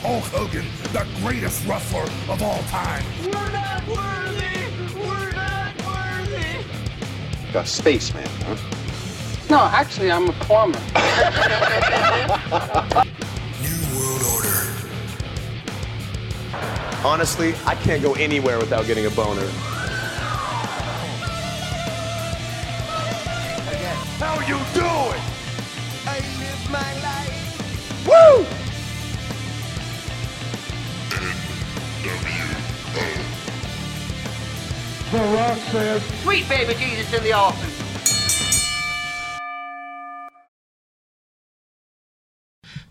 Hulk Hogan, the greatest wrestler of all time. We're not worthy! We're not worthy! A spaceman, huh? No, actually, I'm a plumber. New World Order. Honestly, I can't go anywhere without getting a boner. Sweet baby Jesus in the offing.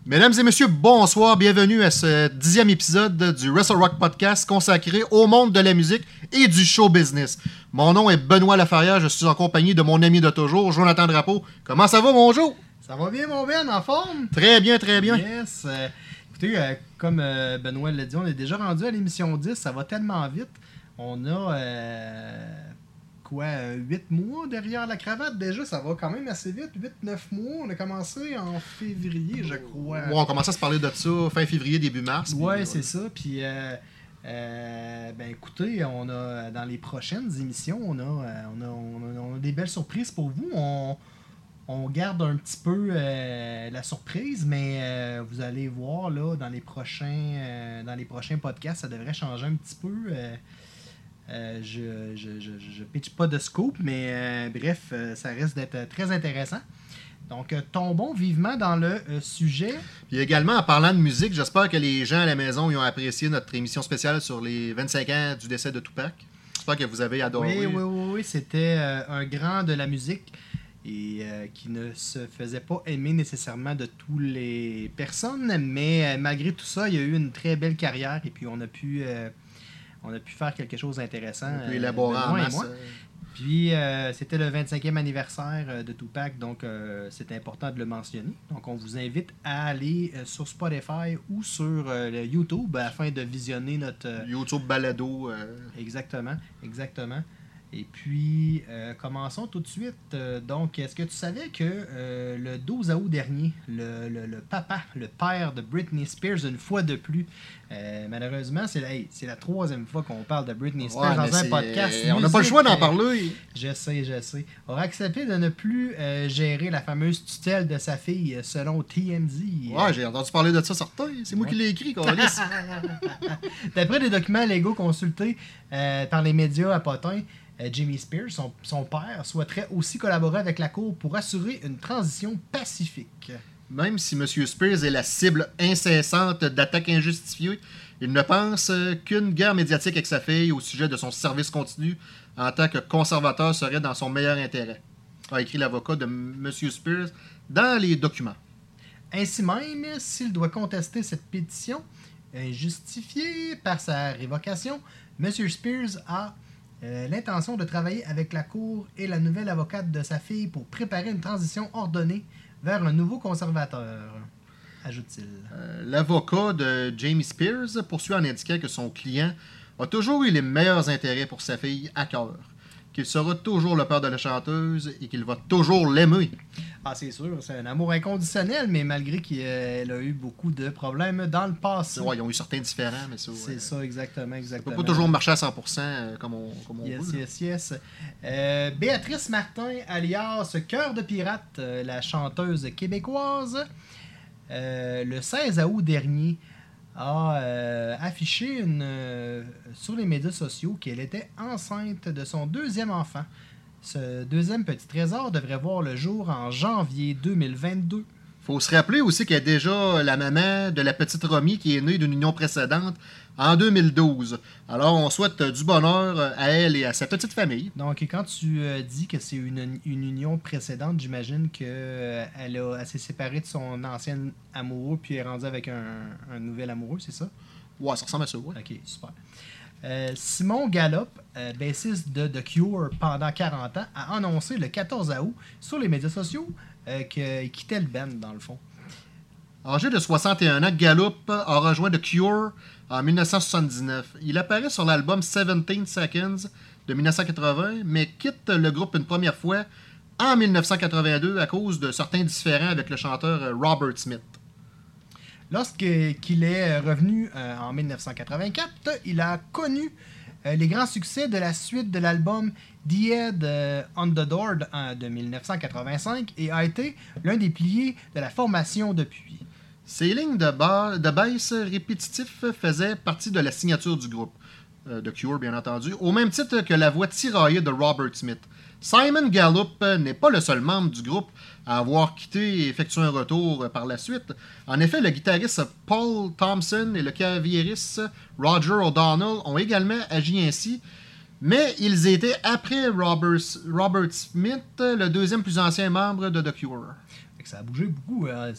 Mesdames et messieurs, bonsoir, bienvenue à ce dixième épisode du Wrestle Rock Podcast consacré au monde de la musique et du show business. Mon nom est Benoît Lafarrière, je suis en compagnie de mon ami de toujours, Jonathan Drapeau. Comment ça va, mon Joe? Ça va bien, mon Ben, en forme? Très bien, très bien. Yes. euh, écoutez, euh, comme euh, Benoît l'a dit, on est déjà rendu à l'émission 10. Ça va tellement vite. On a, euh, quoi, 8 mois derrière la cravate? Déjà. Ça va quand même assez vite. 8-9 mois. On a commencé en février, je crois. Ouais, on commençait à se parler de ça fin février, début mars. Ouais, euh, c'est ça. Puis, euh, euh, ben écoutez, on a dans les prochaines émissions, on a, on a, on a- on a des belles surprises pour vous. On, on garde un petit peu euh, la surprise, mais euh, vous allez voir là dans les prochains, euh, dans les prochains podcasts, ça devrait changer un petit peu. Euh, je, je, je, je pitch pas de scoop, mais euh, bref, euh, ça risque d'être très intéressant. Donc, tombons vivement dans le sujet. Puis également, en parlant de musique, j'espère que les gens à la maison ils ont apprécié notre émission spéciale sur les 25 ans du décès de Tupac. J'espère que vous avez adoré. Oui, oui, oui, oui, c'était un grand de la musique et qui ne se faisait pas aimer nécessairement de toutes les personnes, mais malgré tout ça, il y a eu une très belle carrière et puis on a pu, on a pu faire quelque chose d'intéressant. On euh, élaborer en masse. euh, Puis euh, c'était le 25e anniversaire de Tupac, donc euh, c'est important de le mentionner. Donc on vous invite à aller sur Spotify ou sur euh, YouTube afin de visionner notre, YouTube Balado. Exactement, exactement. Et puis, euh, commençons tout de suite. Euh, donc, est-ce que tu savais que euh, le 12 août dernier, le, le- le papa, le père de Britney Spears, une fois de plus, euh, malheureusement, c'est la, hey, la troisième fois qu'on parle de Britney Spears ouais, dans un podcast. On n'a pas le choix d'en parler. Je sais, je sais. Aura accepté de ne plus gérer la fameuse tutelle de sa fille selon TMZ. Ouais, j'ai entendu parler de ça certain. C'est moi qui l'ai écrit. D'après des documents légaux consultés par les médias à Potin, Jimmy Spears, son, son père, souhaiterait aussi collaborer avec la Cour pour assurer une transition pacifique. Même si M. Spears est la cible incessante d'attaques injustifiées, il ne pense euh, qu'une guerre médiatique avec sa fille au sujet de son service continu en tant que conservateur serait dans son meilleur intérêt, a écrit l'avocat de M. Spears dans les documents. Ainsi même, s'il doit contester cette pétition injustifiée par sa révocation, M. Spears a euh, l'intention de travailler avec la Cour et la nouvelle avocate de sa fille pour préparer une transition ordonnée vers un nouveau conservateur, ajoute-t-il. Euh, L'avocat de Jamie Spears poursuit en indiquant que son client a toujours eu les meilleurs intérêts pour sa fille à cœur, qu'il sera toujours le père de la chanteuse et qu'il va toujours l'aimer. Ah, c'est sûr, c'est un amour inconditionnel, mais malgré qu'elle a eu beaucoup de problèmes dans le passé. Ouais, ils ont eu certains différents, mais ça. C'est ouais. ça, exactement, Ça exactement. peut pas toujours marcher à 100% euh, comme on, comme on Yes, veut. yes, yes. Euh, Béatrice Martin, alias Cœur de Pirate, euh, la chanteuse québécoise, euh, le 16 août dernier, a euh, affiché une, euh, sur les médias sociaux qu'elle était enceinte de son deuxième enfant. Ce deuxième petit trésor devrait voir le jour en janvier 2022. Faut se rappeler aussi qu'elle est déjà la maman de la petite Romy qui est née d'une union précédente en 2012. Alors on souhaite euh, du bonheur euh, à elle et à sa petite famille. Donc, quand tu euh, dis que c'est une, une union précédente, j'imagine qu'elle elle s'est séparée de son ancien amoureux puis est rendue avec un, un nouvel amoureux, c'est ça? Ouais, ça ressemble à ça, ouais. Ok, super. Euh, Simon Gallup, euh, bassiste de The Cure pendant 40 ans, a annoncé le 14 août sur les médias sociaux euh, qu'il quittait le band, dans le fond. Âgé de 61 ans, Gallup a rejoint The Cure en 1979. Il apparaît sur l'album 17 Seconds de 1980, mais quitte le groupe une première fois en 1982 à cause de certains différends avec le chanteur Robert Smith. Lorsqu'il est revenu euh, en 1984, il a connu euh, les grands succès de la suite de l'album The Head euh, on the Door de, euh, de 1985 et a été l'un des piliers de la formation depuis. Ces lignes de, ba- de répétitifs faisaient partie de la signature du groupe, euh, de Cure bien entendu, au même titre que la voix tiraillée de Robert Smith. Simon Gallup n'est pas le seul membre du groupe à avoir quitté et effectué un retour par la suite. En effet, le guitariste Paul Thompson et le claviériste Roger O'Donnell ont également agi ainsi, mais ils étaient après Robert, Smith, le deuxième plus ancien membre de The Cure. Ça a bougé beaucoup. hein.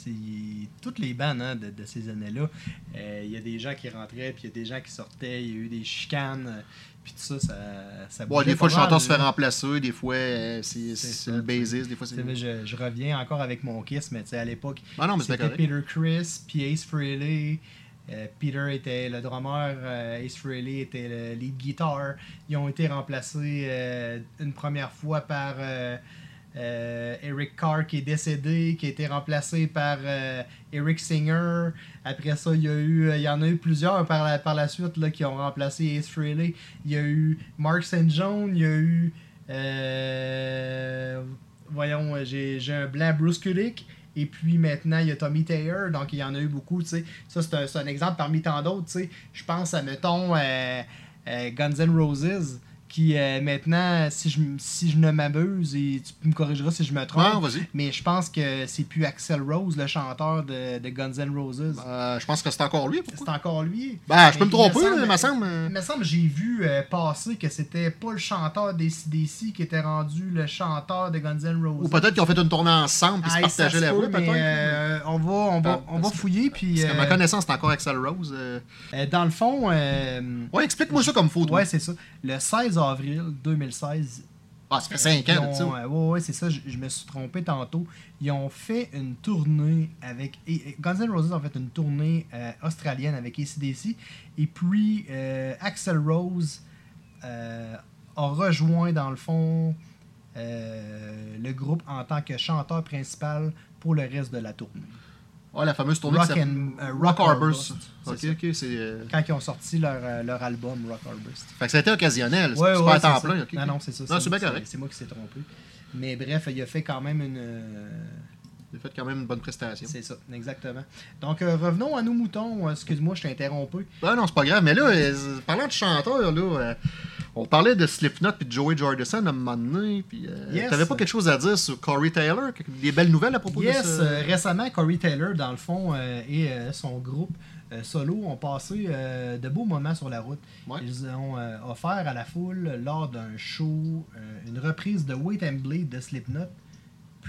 Toutes les bandes hein, de, de ces années-là. euh, Il y a des gens qui rentraient, puis il y a des gens qui sortaient. Il y a eu des chicanes, euh, puis tout ça, ça, ça bougeait des fois, le chanteur se fait remplacer, des fois, euh, c'est le bassiste, des fois, c'est. Je, je reviens encore avec mon Kiss, mais tu sais, à l'époque, Ah c'était. Peter Chris, puis Ace Frehley. Euh, Peter était le drummer, euh, Ace Frehley était le lead guitar. Ils ont été remplacés une première fois par euh, Eric Carr qui est décédé, qui a été remplacé par euh, Eric Singer. Après ça, il y, a eu, il y en a eu plusieurs par la, suite qui ont remplacé Ace Frehley. Il y a eu Mark St. John, il y a eu. euh, voyons, j'ai un blanc Bruce Kulick. Et puis maintenant, il y a Tommy Taylor, donc il y en a eu beaucoup. Ça, c'est un, exemple parmi tant d'autres. Je pense à, mettons, Guns N' Roses, qui euh, maintenant, si je, si je ne m'abuse, et tu me corrigeras si je me trompe, Ah, mais je pense que c'est plus Axel Rose, le chanteur de, de Guns N' Roses. Euh, je pense que c'est encore lui. C'est encore lui. Ben, je peux me tromper, il me semble. euh, Il me semble que j'ai vu euh, passer que c'était pas le chanteur des CDC qui était rendu le chanteur de Guns N' Roses. Ou peut-être qu'ils ont fait une tournée ensemble et se Ah, ça partageaient se la voix, peut-être. euh, on va, on va, Parce- on va fouiller. Puis, Parce qu'à ma euh, connaissance, c'est encore Axel Rose. euh. euh, dans le fond, euh, Ouais, explique-moi ça comme photo. ouais, c'est ça. Le 16 avril 2016, Ah, ça fait 5 ils ans, tu euh, ouais, ouais, c'est ça. Je, je me suis trompé tantôt. Ils ont fait une tournée avec. et- Guns N' Roses ont fait une tournée euh, australienne avec ACDC. Et puis, euh, Axel Rose euh, a rejoint, dans le fond, le groupe en tant que chanteur principal pour le reste de la tournée. Ah, la fameuse tournée Rock and- euh, Rock Rock Harvest. Harvest, Ok, ok, c'est. euh, Quand ils ont sorti leur, euh, leur album Rock Harvest. Fait que ça a été occasionnel. C'est Ouais, c'est ouais, pas à temps plein. Non, non, c'est ça. Non, c'est bien correct. C'est moi qui s'est trompé. Mais bref, il a fait quand même une. Il a fait quand même une bonne prestation. C'est ça, exactement. Donc, euh, revenons à nos moutons. Excuse-moi, je t'ai interrompu. Ben non, c'est pas grave. Mais là, euh, parlant de chanteurs, là, euh, on parlait de Slipknot puis de Joey Jordison à un moment donné. Puis, euh, Yes. T'avais pas quelque chose à dire sur Corey Taylor? Des belles nouvelles à propos Yes, de ça? euh, récemment, Corey Taylor, dans le fond, euh, et euh, son groupe solo ont passé de beaux moments sur la route. Ouais. Ils ont offert à la foule, lors d'un show, une reprise de Wait and Bleed de Slipknot.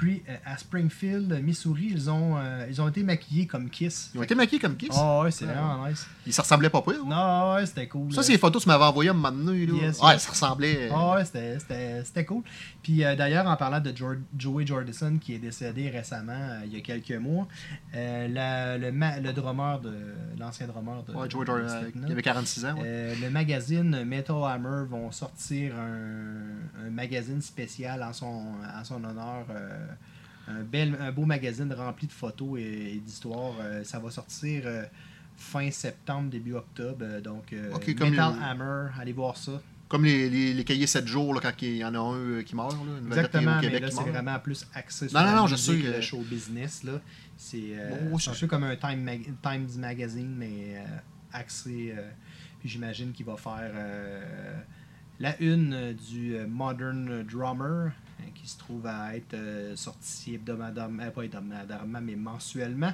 Puis, euh, à Springfield, Missouri, ils ont, euh, ils ont été maquillés comme Kiss. Ils ont été maquillés comme Kiss? Ah ouais, c'est Ouais. vraiment nice. Ils se ressemblaient pas pire. Non, ouais, c'était cool. Ça, c'est les photos que tu m'avais envoyées à un moment donné. Là. Yes, ouais, yes. ça ressemblait. euh, Ah ouais, c'était- cool. Puis euh, d'ailleurs, en parlant de Joey Jordison, qui est décédé récemment, euh, il y a quelques mois, euh, la- le, le drummer de l'ancien drummer de, Ouais, Joey euh, Slipknot, il avait 46 ans. ouais. euh, le magazine Metal Hammer vont sortir un, un magazine spécial en son, en son honneur. Un, bel, un beau magazine rempli de photos et, et d'histoires. Euh, ça va sortir euh, fin septembre, début octobre. Euh, donc, euh, Ok, comme Metal Hammer, allez voir ça. Comme les, les, les cahiers 7 jours là, quand il y en a un qui meurt. Là, Exactement, au mais là, c'est vraiment plus axé sur Non, non, non, je sais, le show business. Là. C'est euh, Oh, c'est un peu comme un Time Mag- Times Magazine, mais euh, axé. euh, puis j'imagine qu'il va faire la une du Modern Drummer, hein, qui se trouve à être euh, sorti hebdomadairement, euh, pas hebdomadairement, mais mensuellement.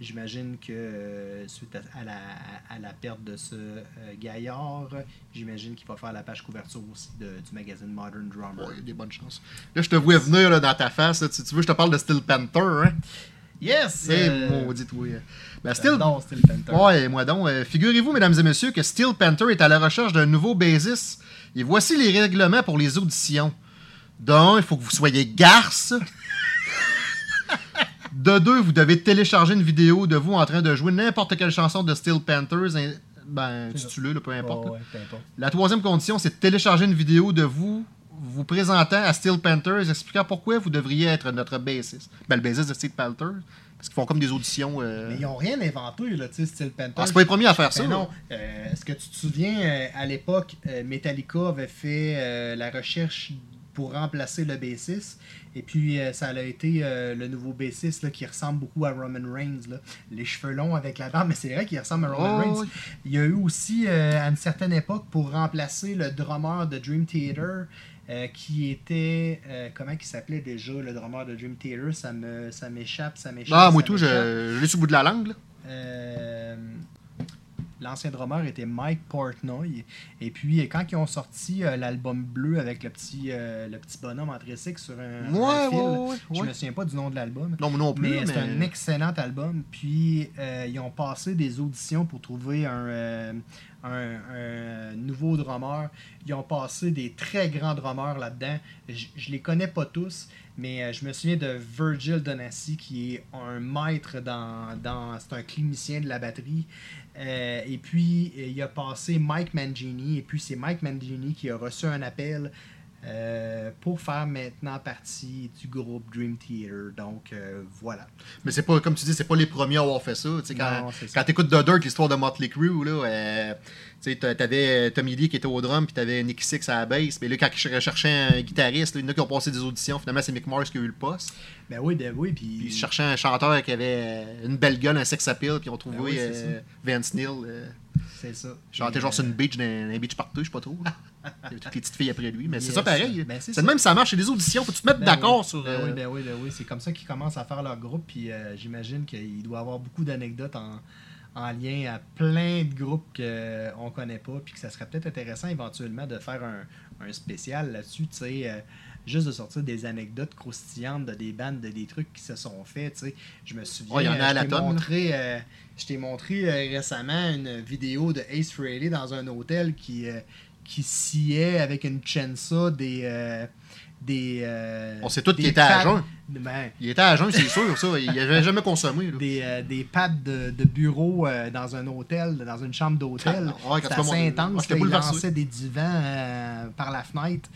J'imagine que euh, suite à, à la, à la perte de ce euh, gaillard, j'imagine qu'il va faire la page couverture aussi de- du magazine Modern Drummer. Ouais, il y a des bonnes chances. Là, je te vois venir là, dans ta face. là. Tu, tu veux je te parle de Steel Panther, hein? Yes! Eh, maudit, oui. Ben, Steel... j'adore Steel Panther. Ouais, moi donc. Figurez-vous, mesdames et messieurs, que Steel Panther est à la recherche d'un nouveau bassiste. Et voici les règlements pour les auditions. D'un, il faut que vous soyez garce. De deux, vous devez télécharger une vidéo de vous en train de jouer n'importe quelle chanson de Steel Panthers. Ben, là, peu importe. Oh, ouais, peu importe. La troisième condition, c'est de télécharger une vidéo de vous vous présentant à Steel Panthers, expliquant pourquoi vous devriez être notre bassiste. Ben, le bassiste de Steel Panthers, parce qu'ils font comme des auditions. euh, Mais ils n'ont rien inventé, là, tu sais, Steel Panther. Ah, c'est pas les premiers à faire ça. Ben non. Euh, Est-ce que tu te souviens, euh, à l'époque, Metallica avait fait la recherche pour remplacer le bassiste. Et puis, euh, ça a été euh, le nouveau bassiste là, qui ressemble beaucoup à Roman Reigns. là. Les cheveux longs avec la barbe, mais c'est vrai qu'il ressemble à Roman Oh, Reigns. oui. Il y a eu aussi, euh, à une certaine époque, pour remplacer le drummer de Dream Theater, qui était. comment il s'appelait déjà, le drummer de Dream Theater? Ça m'échappe, ça m'échappe. Ah, moi tout, je, je l'ai sur le bout de la langue. là. Euh, L'ancien drummer était Mike Portnoy. Et puis, quand ils ont sorti euh, l'album bleu avec le petit, euh, le petit bonhomme en tricycle sur un, Ouais, un fil, ouais, ouais, je me souviens pas du nom de l'album. Non, non plus. Mais mais- c'est un excellent album. Puis euh, ils ont passé des auditions pour trouver un, euh, un- un nouveau drummer. Ils ont passé des très grands drummers là-dedans. Je, je les connais pas tous, mais euh, je me souviens de Virgil Donassi qui est un maître dans. dans c'est un clinicien de la batterie. Euh, et puis euh, il a passé Mike Mangini. Et puis c'est Mike Mangini qui a reçu un appel. Euh, pour faire maintenant partie du groupe Dream Theater. Donc euh, voilà. Mais c'est pas, comme tu dis, c'est pas les premiers à avoir fait ça. Tu quand quand t'écoutes The Dirt, l'histoire de Motley Crue, là, euh, tu t'a- t'avais Tommy Lee qui était au drum, puis t'avais Nicky Six à la bass. Mais là, quand ils recherchaient un guitariste, là, il y en a qui ont passé des auditions. Finalement, c'est Mick Mars qui a eu le poste. Ben oui, ben oui, puis... Ils cherchaient un chanteur qui avait euh, une belle gueule, un sex appeal, puis ils ont trouvé Ben oui, c'est euh, Vince Neil. Euh, C'est ça. chantait Et, genre sur euh, une beach, d'un un beach partout, je sais pas trop. Il y avait toutes les petites filles après lui. Mais c'est ça pareil. Ben, c'est même, ça marche. C'est des auditions. Faut que tu te mettes ben d'accord oui. sur. Ben euh, oui, ben oui, ben oui. C'est comme ça qu'ils commencent à faire leur groupe, puis euh, j'imagine qu'il doit y avoir beaucoup d'anecdotes en, en lien à plein de groupes qu'on connaît pas, puis que ça serait peut-être intéressant éventuellement de faire un, un spécial là-dessus, tu sais, euh, juste de sortir des anecdotes croustillantes de des bandes, de des trucs qui se sont faits. Je me souviens, il y en a euh, à je la t'ai tonne, montré, euh, je t'ai montré euh, récemment une vidéo de Ace Frehley dans un hôtel qui, euh, qui sciait avec une chensa des... des euh, On sait tous qu'il était à jeun. ben, Il était à jeun, c'est sûr, ça. Il avait jamais consommé. Là. des, euh, des pads de, de bureau euh, dans un hôtel, dans une chambre d'hôtel. Ah, ouais, assez mon- intense. Là, il lançait des divans par la fenêtre.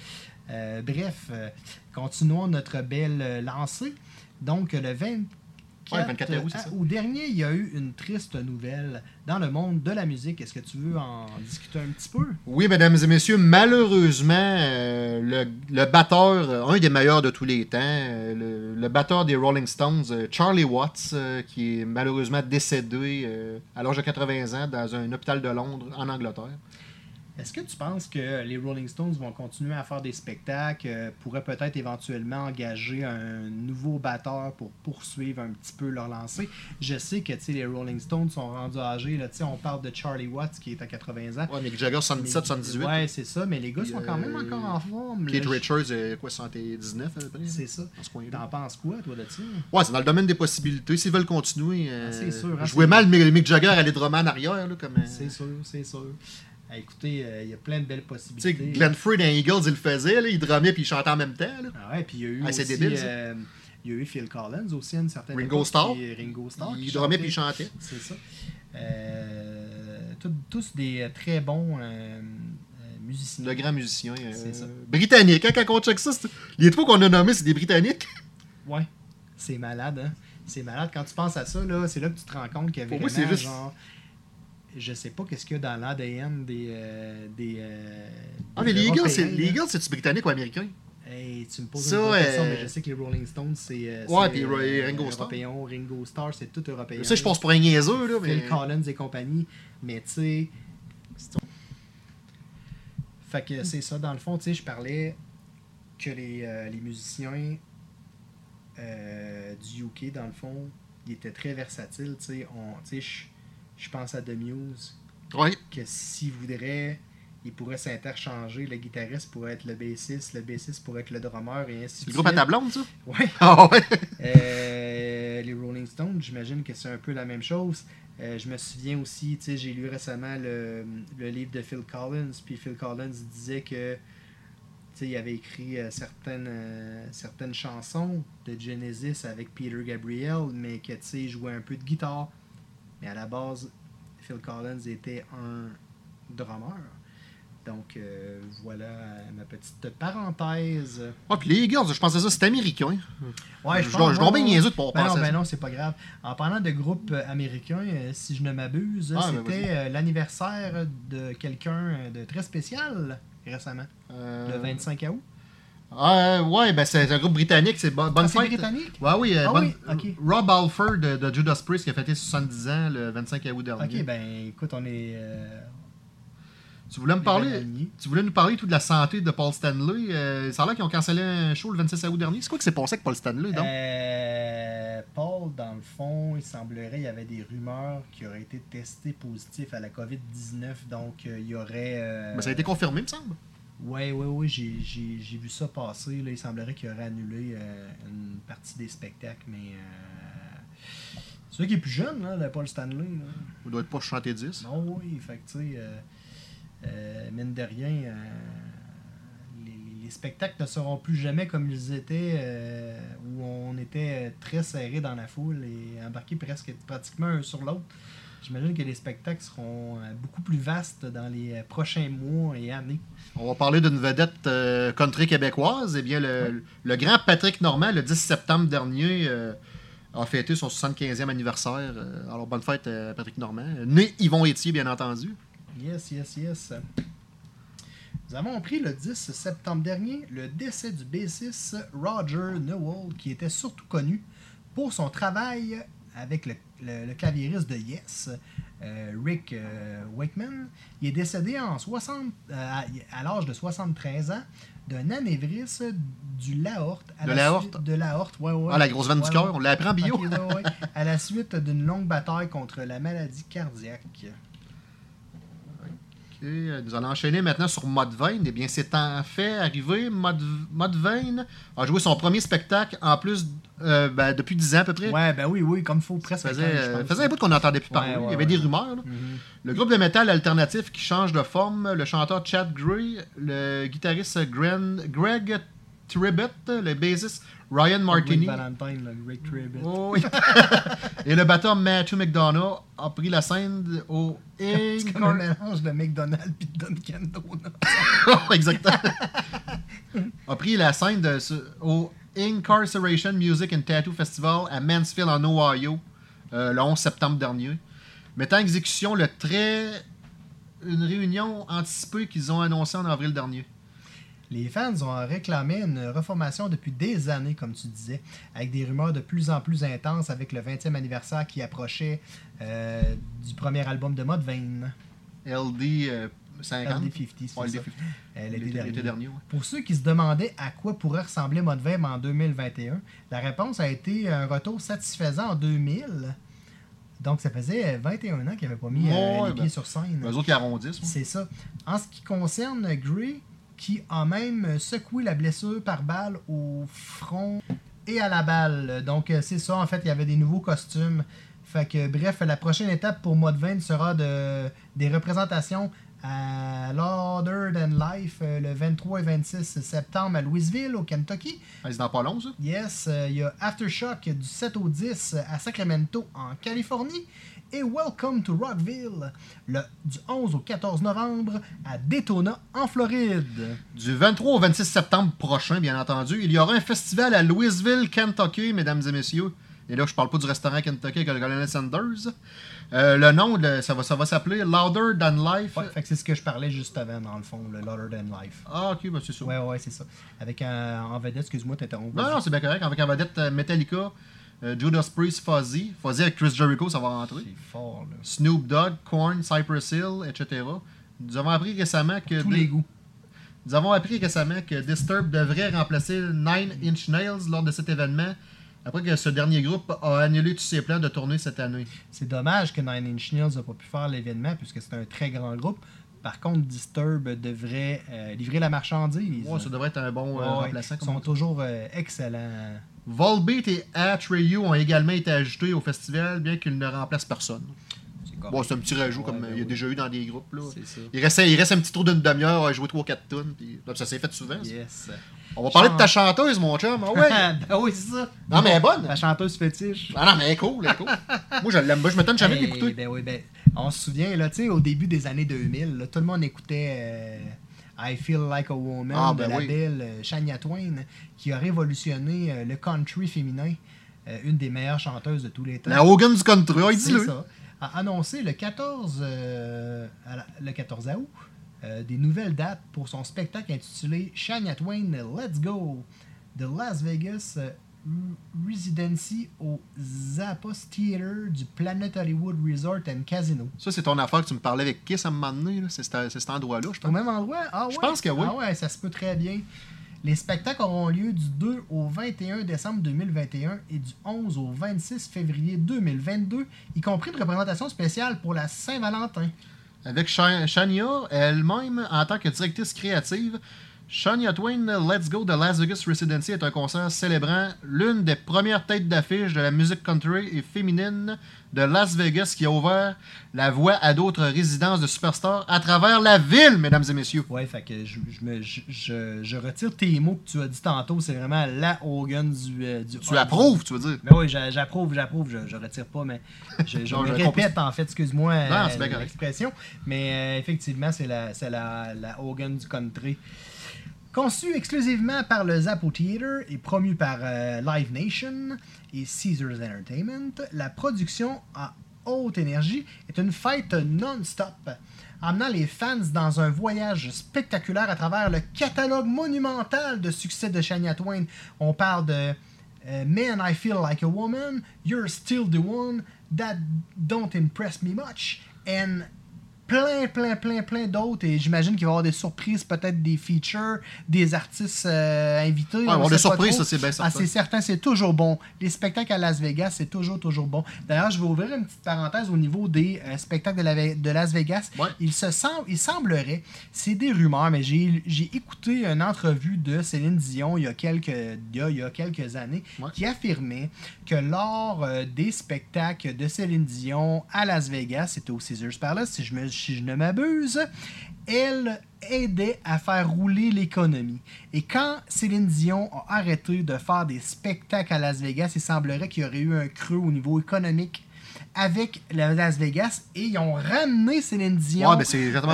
Euh, bref, euh, continuons notre belle euh, lancée. Donc, le 24, Ouais, 24 août, ça. au dernier, il y a eu une triste nouvelle dans le monde de la musique. Est-ce que tu veux en discuter un petit peu? Oui, mesdames et messieurs, malheureusement, euh, le, le batteur, euh, un des meilleurs de tous les temps, euh, le, le batteur des Rolling Stones, euh, Charlie Watts, euh, qui est malheureusement décédé euh, à l'âge de 80 ans dans un hôpital de Londres, en Angleterre. Est-ce que tu penses que les Rolling Stones vont continuer à faire des spectacles, euh, pourraient peut-être éventuellement engager un nouveau batteur pour poursuivre un petit peu leur lancée? Je sais que les Rolling Stones sont rendus âgés. Là, on parle de Charlie Watts qui est à 80 ans. Ouais, Mick Jagger, 77, Mais- 78. Ouais, c'est ça, mais les gars sont quand même euh, encore en forme. Keith Richards, euh, quoi, 79 à peu près? C'est ça. T'en penses quoi, toi, de ça? Ouais, c'est dans le domaine des possibilités. S'ils veulent continuer. euh, Ah, c'est sûr, hein, c'est- mal Mick Jagger drummer en arrière. Comme, C'est sûr, c'est sûr. Ah, écoutez, euh, il y a plein de belles Tu sais, possibilités. Glenn Frey dans Eagles, il le faisait. Là, il drummait puis il chantait en même temps. Là. Ah ouais, puis il y a eu Ah, aussi, débile, euh, il y a eu Phil Collins aussi à une certaine Ringo époque, Starr. Ringo Starr. il chantait. puis il chantait. C'est ça. Euh, tout- tous des très bons musiciens. Le grand musicien. euh, C'est ça. Britannique. Hein, quand on check ça, les trois qu'on a nommés, c'est des Britanniques. Ouais. C'est malade, hein? C'est malade. Quand tu penses à ça, là, c'est là que tu te rends compte qu'il y a Pour vraiment, moi, juste- genre... Je sais pas qu'est-ce qu'il y a dans l'ADN des... euh, des, euh, Ah, des mais les Eagles. Eagles, c'est-tu britannique ou américain? Hey, tu me poses Ça, une question, euh, mais je sais que les Rolling Stones, c'est... Ouais, puis Ringo Starr. Ringo Starr, c'est tout européen. Ça, je pense pour un niaiseux. Là, mais... Phil Collins et compagnie. Mais tu sais. Fait que c'est ça. Dans le fond, tu sais, je parlais que les, euh, les musiciens euh, du UK, dans le fond, ils étaient très versatiles. Tu sais, On- tu sais, je- pense à The Muse, Ouais. que s'ils voudraient, ils pourraient s'interchanger. Le guitariste pourrait être le bassiste, le bassiste pourrait être le drummer, et ainsi de le groupe à suite. ta blonde, ça? Ouais. Ah ouais. Euh, les Rolling Stones, j'imagine que c'est un peu la même chose. Euh, je me souviens aussi, tu sais, j'ai lu récemment le, le livre de Phil Collins, puis Phil Collins disait que il avait écrit euh, certaines, euh, certaines chansons de Genesis avec Peter Gabriel, mais que il jouait un peu de guitare. Mais à la base, Phil Collins était un drummer. Donc, euh, voilà ma petite parenthèse. Ouais, puis les Eagles, je pensais ça, c'est américain. Ouais, Je pense- je dois bien niaiseux de pas Ben non, penser à ben ça. non, c'est pas grave. En parlant de groupe euh, américain, euh, si je ne m'abuse, Ah, ben c'était l'anniversaire de quelqu'un de très spécial récemment, Euh, le 25 août. Ah, ouais, ben c'est un groupe britannique, c'est Bon- Bonne Ah, c'est Fête. britannique? Ouais, oui, euh, Ah bonne- oui. Rob Alford de, de Judas Priest qui a fêté 70 ans le 25 août dernier. Ok, ben écoute, on est. euh, Tu voulais me parler. Tu voulais nous parler tout de la santé de Paul Stanley. Euh, ça a l'air qu'ils ont cancellé un show le 26 août dernier. C'est quoi qui s'est passé avec Paul Stanley, donc? Euh, Paul, dans le fond, il semblerait qu'il y avait des rumeurs qui auraient été testés positifs à la COVID-19. Donc, euh, il y aurait. euh, Ben, ça a été confirmé, me semble. Ouais, ouais, ouais, j'ai, j'ai, j'ai vu ça passer. Là. Il semblerait qu'il aurait annulé euh, une partie des spectacles, mais. Euh... C'est celui qui est plus jeune, là, le Paul Stanley. Là. Il doit être pas 70. Non, oui, fait que, tu sais, euh, euh, mine de rien, les, les spectacles ne seront plus jamais comme ils étaient, où on était très serré dans la foule et embarqué presque pratiquement un sur l'autre. J'imagine que les spectacles seront euh, beaucoup plus vastes dans les euh, prochains mois et années. On va parler d'une vedette euh, country québécoise. Eh bien, le, le grand Patrick Normand, le 10 septembre dernier, euh, a fêté son 75e anniversaire. Alors, bonne fête, Patrick Normand. Né Yvon Étier, bien entendu. Yes, yes, yes. Nous avons appris le 10 septembre dernier le décès du bassiste Roger Newell, qui était surtout connu pour son travail avec le, le- le claviériste de Yes, euh, Rick euh, Wakeman. Il est décédé en 60, euh, à, à l'âge de 73 ans d'un anévrisme du l'aorte. De la l'aorte? suite- De l'aorte, ouais, ouais. Ah, la grosse veine du cœur, ouais. on l'a appris en bio. Ouais. À la suite d'une longue bataille contre la maladie cardiaque. Euh, nous allons enchaîner maintenant sur Mudvayne. Eh bien, c'est en fait arrivé. Mudvayne a joué son premier spectacle en plus euh, ben, depuis 10 ans à peu près. Ouais, ben oui, oui, comme il faut Ça presque. faisait, je euh, faisait un bout qu'on n'entendait plus parler. Ouais, ouais, Il y avait ouais. des rumeurs. là. Mhm. Le groupe de métal alternatif qui change de forme, le chanteur Chad Gray, le guitariste Gren- Greg Tribbett, le bassiste Ryan Martini. Valentine, là. Oh, oui. Et le batteur Matthew McDonough a pris la scène au C'est comme un mélange de McDonald's et de Dunkin' Donuts. Exactement. a pris la scène de, au Incarceration Music and Tattoo Festival à Mansfield en Ohio euh, le 11 septembre dernier, mettant en exécution le très une réunion anticipée qu'ils ont annoncée en avril dernier. Les fans ont réclamé une reformation depuis des années, comme tu disais, avec des rumeurs de plus en plus intenses avec le 20e anniversaire qui approchait euh, du premier album de Mudvayne, LD euh, 50. LD50, c'est Ouais, ça. LD50. Euh, l'été dernier. dernier, ouais. Pour ceux qui se demandaient à quoi pourrait ressembler Mudvayne en 2021, la réponse a été un retour satisfaisant en 2000. Donc, ça faisait 21 ans qu'ils n'avaient pas mis euh, Ouais, les ben, pieds sur scène. Eux autres qui arrondissent. C'est ça. En ce qui concerne Gray, qui a même secoué la blessure par balle au front et à la balle. Donc, euh, c'est ça, en fait, il y avait des nouveaux costumes. Fait que, bref, la prochaine étape pour Mudvayne sera de, des représentations à Louder Than Life euh, le 23 et 26 septembre à Louisville, au Kentucky. Ah, C'est dans pas long, ça? Yes, euh, il y a Aftershock du 7 au 10 à Sacramento, en Californie. Et Welcome to Rockville, le, du 11 au 14 novembre à Daytona, en Floride. Du 23 au 26 septembre prochain, bien entendu, il y aura un festival à Louisville, Kentucky, mesdames et messieurs. Et là, je parle pas du restaurant Kentucky avec le colonel Sanders. Euh, le nom, de- ça va, ça va s'appeler Louder Than Life. Ouais, c'est ce que je parlais juste avant, dans le fond, le Louder Than Life. Ah, ok, ben c'est ça. Ouais, ouais, c'est ça. Avec un, en vedette, excuse-moi, t'interromps. Non, non, c'est bien correct. Avec en vedette euh, Metallica, euh, Judas Priest, Fuzzy. Fuzzy avec Chris Jericho, ça va rentrer. C'est fort, là. Snoop Dogg, Korn, Cypress Hill, etc. Nous avons appris récemment que. Tous les goûts. Nous avons appris récemment que Disturbed devrait remplacer Nine Inch Nails lors de cet événement, après que ce dernier groupe a annulé tous ses plans de tournée cette année. C'est dommage que Nine Inch Nails n'a pas pu faire l'événement, puisque c'est un très grand groupe. Par contre, Disturb devrait euh, livrer la marchandise. Ouais, ça devrait être un bon euh, Ouais, remplaçant. Ils sont toujours euh, excellents. Volbeat et Atreyu ont également été ajoutés au festival, bien qu'ils ne remplacent personne. Bon, c'est un petit rajout Ouais, comme ben il y a oui. déjà eu dans des groupes. Là. Il, reste, il reste un petit tour d'une demi-heure à jouer 3-4 tonnes. Puis... ça s'est fait souvent. ça. Yes. On va parler de ta chanteuse, mon chum. Ah ouais. ben oui, c'est ça. non, mais elle est bonne. La chanteuse fétiche. Ah non, mais elle est cool, elle est cool. Moi, je l'aime pas. Je m'étonne jamais Hey, d'écouter. Ben oui, ben, On se souvient, là, tu sais, au début des années 2000, là, tout le monde écoutait euh, I Feel Like a Woman Ah, de ben la oui. belle euh, Shania Twain, qui a révolutionné euh, le country féminin, euh, une des meilleures chanteuses de tous les temps. La Hogan du country, ah, C'est ça. A annoncé le 14, euh, à la- le 14 août des nouvelles dates pour son spectacle intitulé Shania Twain Let's Go de Las Vegas Residency au Zappos Theater du Planet Hollywood Resort and Casino. Ça, c'est ton affaire que tu me parlais avec Kiss à un moment donné. là. C'est cet endroit-là, je Au pense. même endroit? Ah ouais? Je pense que oui. Ah ouais, ça se peut très bien. Les spectacles auront lieu du 2 au 21 décembre 2021 et du 11 au 26 février 2022, y compris une représentation spéciale pour la Saint-Valentin. Avec Sha- Shania elle-même en tant que directrice créative. Shania Twain Let's Go de Las Vegas Residency est un concert célébrant l'une des premières têtes d'affiche de la musique country et féminine de Las Vegas qui a ouvert la voie à d'autres résidences de superstars à travers la ville, mesdames et messieurs. Ouais, fait que je, je, me- je, je- je retire tes mots que tu as dit tantôt. C'est vraiment la Hogan du. euh, du Tu approuves, tu veux dire? Mais oui, j'a- j'approuve, j'approuve. Je, je retire pas, mais je, je Non, me j'avais répète en fait, excuse-moi Non, euh, c'est bien correct. l'expression. Mais euh, effectivement, c'est la, c'est la, la Hogan du country. Conçu exclusivement par le Zappo Theater et promu par euh, Live Nation et Caesars Entertainment, la production à haute énergie est une fête non-stop, amenant les fans dans un voyage spectaculaire à travers le catalogue monumental de succès de Shania Twain. On parle de euh, Man, I Feel Like a Woman, You're Still the One, That Don't Impress Me Much, and plein, plein, plein, plein d'autres. Et j'imagine qu'il va y avoir des surprises, peut-être des features, des artistes euh, invités. Ouais, on avoir des surprises, trop. ça, c'est bien Ah, certain. c'est certain, c'est toujours bon. Les spectacles à Las Vegas, c'est toujours, toujours bon. D'ailleurs, je vais ouvrir une petite parenthèse au niveau des euh, spectacles de, la Ve- de Las Vegas. Ouais. Il, se semble, il semblerait, c'est des rumeurs, mais j'ai j'ai écouté une entrevue de Céline Dion il y a quelques, il y a, il y a quelques années Ouais. qui affirmait que lors euh, des spectacles de Céline Dion à Las Vegas, c'était au Caesars Palace, si je, me, si je ne m'abuse, elle aidait à faire rouler l'économie. Et quand Céline Dion a arrêté de faire des spectacles à Las Vegas, il semblerait qu'il y aurait eu un creux au niveau économique avec la Las Vegas et ils ont ramené Céline Dion Ouais, ben,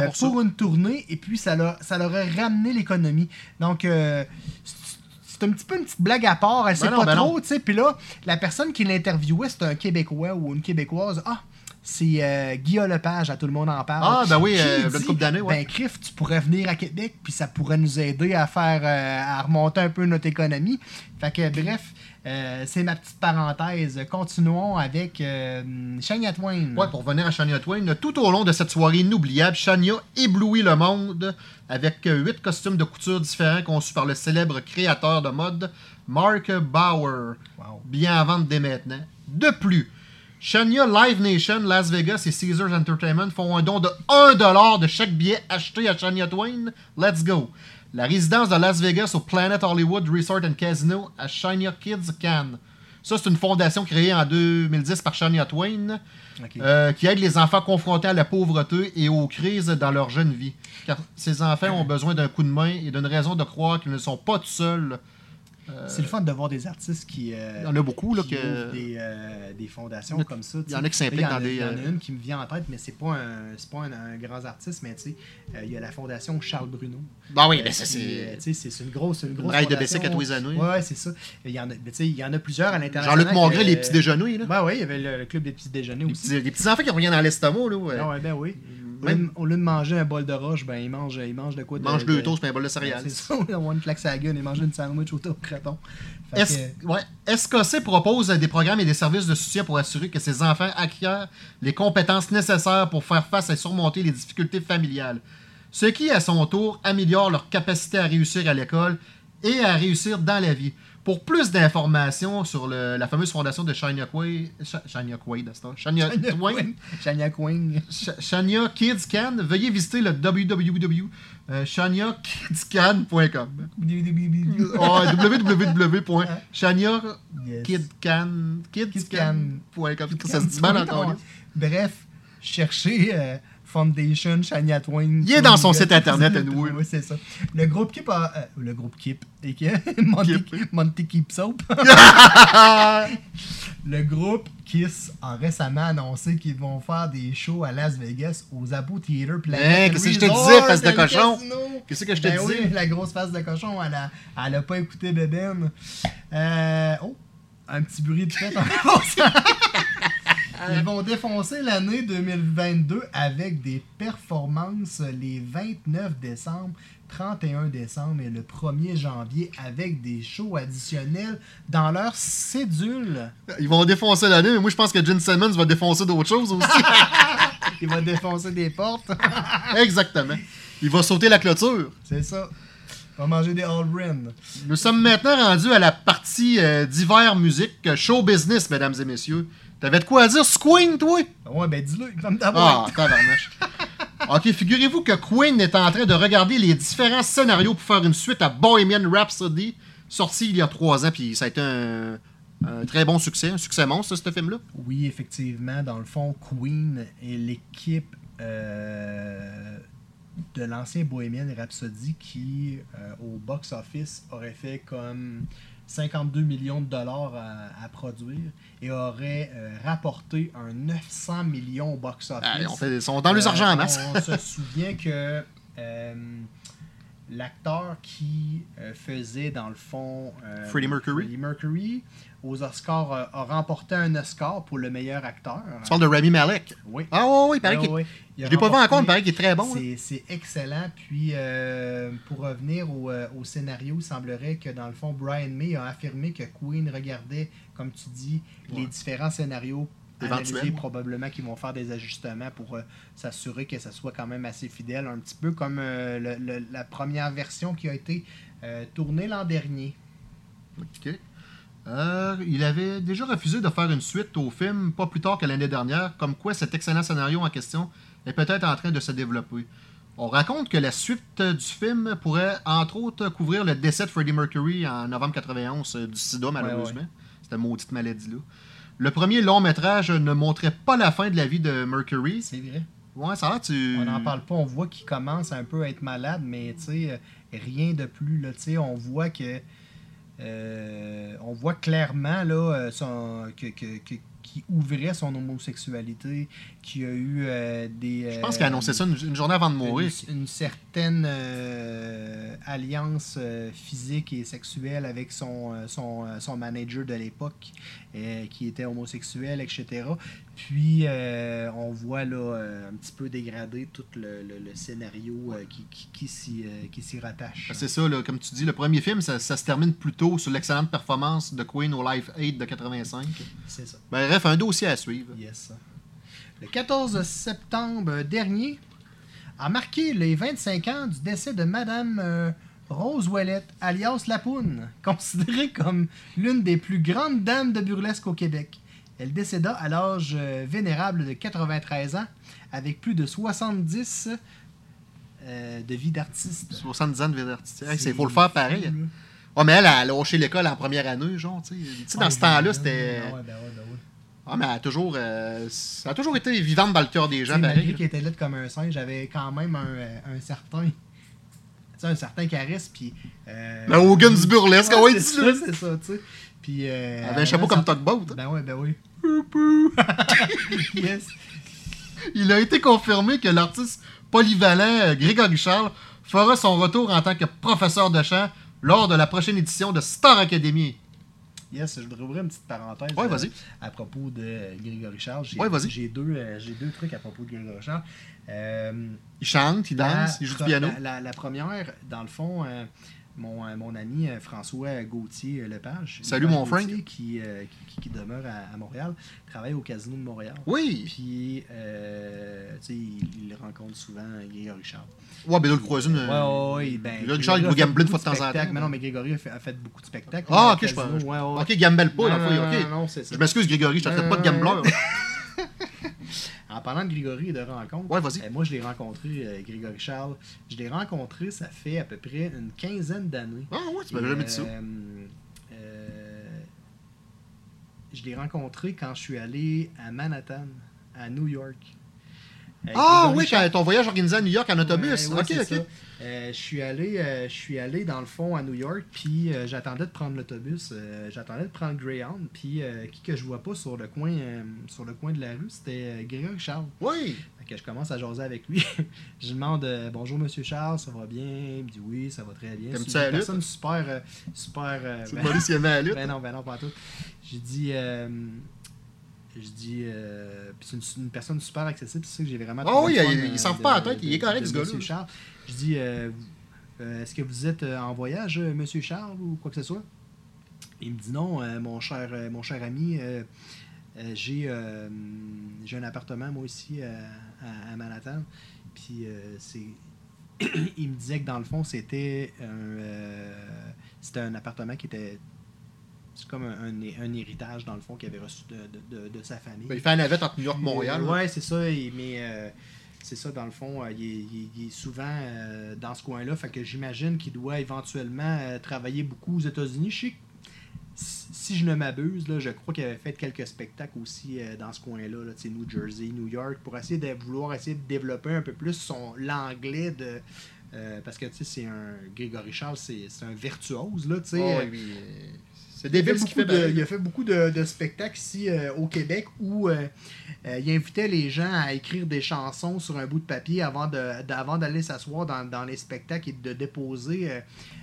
euh, pour une tournée et puis ça leur, ça leur a ramené l'économie. Donc euh, c'est- un petit peu une petite blague à part, elle sait Ben non, pas ben trop, tu sais. Puis là, la personne qui l'interviewait, c'est un Québécois ou une Québécoise. Ah, c'est euh, Guillaume Lepage, à tout le monde en parle. Ah, ben oui, euh, dit, une couple d'années, ouais. Ben, Criff, tu pourrais venir à Québec, puis ça pourrait nous aider à faire, euh, à remonter un peu notre économie. Fait que, bref, euh, c'est ma petite parenthèse. Continuons avec euh, Shania Twain. Ouais, pour revenir à Shania Twain, tout au long de cette soirée inoubliable, Shania éblouit le monde avec huit costumes de couture différents conçus par le célèbre créateur de mode Mark Bauer, Wow. bien à vendre dès maintenant. De plus, Shania Live Nation, Las Vegas et Caesars Entertainment font un don de 1$ de chaque billet acheté à Shania Twain. Let's go! La résidence de Las Vegas au Planet Hollywood Resort and Casino à Shania Kids Can. Ça, c'est une fondation créée en 2010 par Shania Twain euh, qui aide les enfants confrontés à la pauvreté et aux crises dans leur jeune vie. Car ces enfants ont besoin d'un coup de main et d'une raison de croire qu'ils ne sont pas tout seuls. C'est le fun de voir des artistes qui. euh, Il y en a beaucoup, là, qui que- des, euh, des fondations a- comme ça. il y en a qui s'impliquent dans des, Il y en a euh, une qui me vient en tête, mais c'est pas un, pas un, un grand artiste, mais tu sais, euh, il y a la fondation Charles Bruno. Bah oui, Euh, mais ça, euh, c'est. tu sais, c'est une grosse, une grosse raille de. Bessic à tous les années. Ouais, c'est ça. Il y en a, il y en a plusieurs à l'international. Jean-Luc que- les petits déjeuners, là. Ben oui, il y avait le, le club des petits déjeuners les, aussi. petits, les petits enfants qui reviennent dans l'estomac, là. ouais. Ah ouais, ben oui. Au Même- lieu, de, au lieu de manger un bol de roche, ben il mange, il mange de quoi de, mangent de- deux toasts et un bol de Ben, céréales. C'est ça, on une claque sa gueule et manger une sandwich au ouais. SKC propose des programmes et des services de soutien pour assurer que ces enfants acquièrent les compétences nécessaires pour faire face et surmonter les difficultés familiales? Ce qui, à son tour, améliore leur capacité à réussir à l'école et à réussir dans la vie. Pour plus d'informations sur le- la fameuse fondation de Shania Quaid, Sh- Shania Quaid, Shania Queen. Shania Queen. Sh- Shania Kids Can, veuillez visiter le www.shaniakidscan.com. Oh, www.shaniakidscan.com. Ça se dit mal encore. là. Bref, cherchez euh, Foundation Shania Twain. Il est dans son site internet à nous, Oui, c'est ça. Le groupe Kip a. euh, le groupe Kip. Et que, Monty, Kip. Monty Keep Soap. le groupe Kiss a récemment annoncé qu'ils vont faire des shows à Las Vegas aux Abu Theater Planet Hein, qu'est-ce que je te disais, face de cochon? Qu'est-ce que je te Ben disais? oui, la grosse face de cochon, elle a, elle a pas écouté Beben. Euh, oh, un petit bruit de fête en. Ils vont défoncer l'année 2022 avec des performances les 29 décembre, 31 décembre et le 1er janvier avec des shows additionnels dans leur cédule. Ils vont défoncer l'année, mais moi je pense que Gene Simmons va défoncer d'autres choses aussi. Il va défoncer des portes. Exactement. Il va sauter la clôture. C'est ça. Il va manger des Allbrin. Nous sommes maintenant rendus à la partie euh, d'hiver musique, show business, mesdames et messieurs. T'avais de quoi à dire, Squeen, toi? Ouais, ben dis-le, comme Ah, d'abord. tabarnache. ok, figurez-vous que Queen est en train de regarder les différents scénarios pour faire une suite à Bohemian Rhapsody, sorti il y a trois ans, puis ça a été un, un très bon succès, un succès monstre, ce film-là. Oui, effectivement, dans le fond, Queen et l'équipe euh, de l'ancien Bohemian Rhapsody qui, euh, au box-office, aurait fait comme 52 millions de dollars à, à produire et aurait euh, rapporté un 900 millions au box-office. Ils ont fait- dans les Euh, argent en masse. On se souvient que euh, l'acteur qui euh, faisait, dans le fond, euh, Freddie Mercury. Freddie Mercury, aux Oscars, euh, a remporté un Oscar pour le meilleur acteur. Tu parles de Rami Malek. Oui. Ah ouais, ouais, il paraît Ouais, qu'il... ouais. Il Je l'ai pas vu encore, mais il paraît qu'il est très bon. C'est- excellent. Puis, pour revenir au, au scénario, il semblerait que, dans le fond, Brian May a affirmé que Queen regardait, comme tu dis, les différents scénarios. Ouais. probablement qu'ils vont faire des ajustements pour euh, s'assurer que ça soit quand même assez fidèle, un petit peu comme euh, le- le- la première version qui a été euh, tournée l'an dernier. Ok. Il avait déjà refusé de faire une suite au film pas plus tard que l'année dernière, comme quoi cet excellent scénario en question est peut-être en train de se développer. On raconte que la suite du film pourrait, entre autres, couvrir le décès de Freddie Mercury en novembre 91 euh, du sida, malheureusement. Cette maudite maladie-là. Le premier long métrage ne montrait pas la fin de la vie de Mercury. C'est vrai. Ouais, ça a tu. On n'en parle pas, on voit qu'il commence un peu à être malade, mais tu sais, euh, rien de plus. Là, tu sais, on voit que. euh, on voit clairement là, euh, son, que, que- que- qu'il ouvrait son homosexualité, qu'il y a eu euh, des. Je pense qu'il a annoncé ça une, une journée avant de mourir. Une, une certaine euh, alliance physique et sexuelle avec son, son, son manager de l'époque euh, qui était homosexuel, etc. Puis euh, on voit là euh, un petit peu dégradé tout le, le- le scénario qui, qui, qui s'y rattache. C'est ça, là, comme tu dis, le premier film, ça, ça se termine plus tôt sur l'excellente performance de Queen au Live 8 de 85. C'est ça. Ben, bref, un dossier à suivre. Yes. Le 14 septembre dernier a marqué les 25 ans du décès de Madame Rose Ouellette, alias Lapoune, considérée comme l'une des plus grandes dames de burlesque au Québec. Elle décéda à l'âge euh, vénérable de 93 ans, avec plus de 70 euh, de vie d'artiste. 70 ans de vie artistique. Hey, C'est Il faut le faire pareil. fou, hein. Ouais, mais elle a lâché l'école en première année, genre, tu sais. Dans ce temps-là, ben, c'était. ouais, ben ouais, ben ouais. Ah, mais elle a toujours. euh, ça a toujours été vivante dans le cœur des gens, malgré qu'il était là comme un singe, j'avais quand même un, un certain. Un certain charisme. Puis. Euh, Le Hogan du burlesque, ah ouais, c'est dis-le. ça, c'est ça, tu sais. Puis. Euh, un chapeau comme Tugboat. Ben ouais, ben oui. yes. Il a été confirmé que l'artiste polyvalent euh, Grégory Charles fera son retour en tant que professeur de chant lors de la prochaine édition de Star Academy. Yes, je voudrais ouvrir une petite parenthèse. Ouais, euh, vas-y. à propos de euh, Grégory Charles. J'ai, Ouais. J'ai deux, euh, j'ai deux trucs à propos de Grégory Charles. Euh, Il chante, il danse, il joue du piano? La, la- la première, dans le fond, euh, mon, euh, mon ami François Gauthier Lepage. Salut, mon Frank. Qui, euh, qui, qui demeure à, à Montréal, travaille au Casino de Montréal. Oui. Puis, tu sais, il, il rencontre souvent Grégory Charles. Ouais, ben là, le croisé. Ouais, ouais, ouais, ben, Grégory Charles, il une beaucoup fois de temps en temps. Mais non, mais Grégory a fait, a fait beaucoup de spectacles. Ah, ok, je pense. ouais, ouais. Ok, gamble pas, Non, la non, c'est ça. Je m'excuse, Grégory, je te traite pas de gambler. En parlant de Grégory et de rencontres, Ouais, vas-y. euh, moi je l'ai rencontré, euh, Grégory Charles. Je l'ai rencontré, ça fait à peu près une quinzaine d'années. Ah ouais, tu m'avais jamais dit ça. Euh, euh, je l'ai rencontré quand je suis allé à Manhattan, à New York. Ah Grégory oui, Charles. quand ton voyage organisé à New York en autobus. Ouais, ouais, ok, ok. ça. Euh, je suis allé, euh, je suis allé dans le fond à New York, puis euh, j'attendais de prendre l'autobus, j'attendais de prendre Greyhound, puis qui que je vois pas sur le coin, sur le coin de la rue, c'était Grégory Charles. Oui. Que je commence à jaser avec lui. je lui demande bonjour Monsieur Charles, ça va bien Il me dit oui, ça va très bien. C'est une personne super, super. C'est ben- demandé s'il aimait la lutte? ben non, ben non, pas tout. J'ai dit. Je dis. euh, c'est une, une personne super accessible, c'est ça que j'ai vraiment. Trouvé oui, fun, il- il euh, s'en fout pas la tête, il est correct, ce gars-là. Monsieur Charles. Je dis. euh, euh, Est-ce que vous êtes euh, en voyage, Monsieur Charles, ou quoi que ce soit? Il me dit non, mon, cher, mon cher ami. j'ai j'ai un appartement, moi aussi, à, à Manhattan. Puis euh, c'est. il me disait que dans le fond, c'était un, euh, c'était un appartement qui était. C'est comme un, un- un héritage, dans le fond, qu'il avait reçu de, de- de- de sa famille. Ben, il fait un navette entre New York et Montréal. ouais, c'est ça. mais euh, c'est ça, dans le fond, euh, il, est, il est- il est souvent euh, dans ce coin-là. Fait que j'imagine qu'il doit éventuellement travailler beaucoup aux États-Unis. Je sais si je ne m'abuse, là, je crois qu'il avait fait quelques spectacles aussi dans ce coin-là, là, New Jersey, New York, pour essayer de vouloir essayer de développer un peu plus son l'anglais de. euh, parce que tu sais, c'est un. Grégory Charles, c'est un virtuose, là, tu sais. Oh, oui, C'est il débile ce beaucoup fait. de, il a fait beaucoup de, de spectacles ici euh, au Québec où euh, euh, il invitait les gens à écrire des chansons sur un bout de papier avant d'aller s'asseoir dans, dans les spectacles et de déposer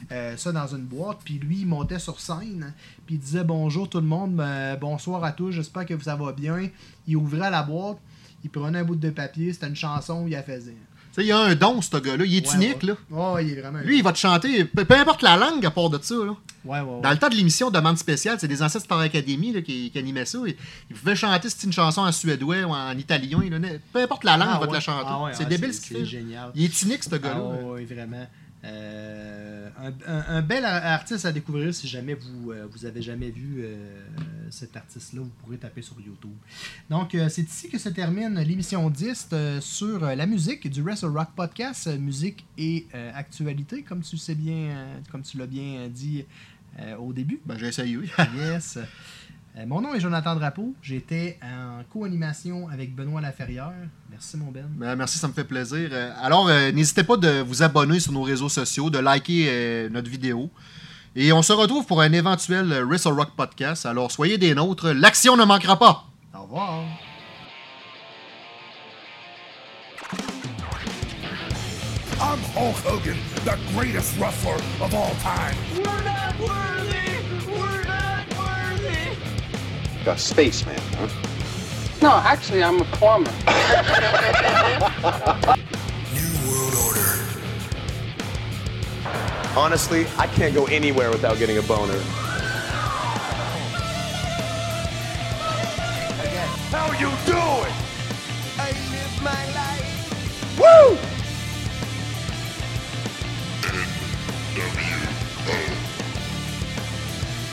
ça dans une boîte. Puis lui, il montait sur scène, puis il disait bonjour tout le monde, bonsoir à tous, j'espère que ça va bien. Il ouvrait la boîte, il prenait un bout de papier, c'était une chanson, il la faisait. Tu sais, il a un don, ce gars-là. Il est Ouais, unique, ouais. là. Ouais, il est vraiment. Lui, il va te chanter, peu, peu importe la langue à part de ça. Là. Ouais, ouais, ouais. Dans le temps de l'émission Demande spéciale, c'est des ancêtres Star Academy là, qui, qui animaient ça. Ils pouvaient chanter c'est une chanson en suédois ou en italien. là. Peu importe la langue, Ah, il va te la chanter. Ah, c'est ah, débile ce qu'il fait. génial. Il est unique, ce gars-là. Ah, oui, vraiment. Euh, un, un- un bel ar- artiste à découvrir si jamais vous euh, vous avez jamais vu euh, cet artiste-là, vous pourrez taper sur YouTube. Donc, euh, c'est ici que se termine l'émission 10 euh, sur la musique du Wrestle Rock Podcast, musique et actualité, comme tu sais bien, comme tu l'as bien dit au début. Ben, j'ai essayé, oui. Yes. Euh, mon nom est Jonathan Drapeau. J'étais en co-animation avec Benoît Laferrière. Merci, mon Ben. Ben, merci, ça me fait plaisir. Euh, Alors, euh, n'hésitez pas de vous abonner sur nos réseaux sociaux, de liker euh, notre vidéo. Et on se retrouve pour un éventuel Wrestle Rock podcast. Alors, soyez des nôtres. L'action ne manquera pas. Au revoir. I'm Hulk Hogan, the greatest wrestler of all time. We're not worthy! A spaceman, huh? No, actually, I'm a plumber. New World Order. Honestly, I can't go anywhere without getting a boner. How you doing? I live my life! Woo!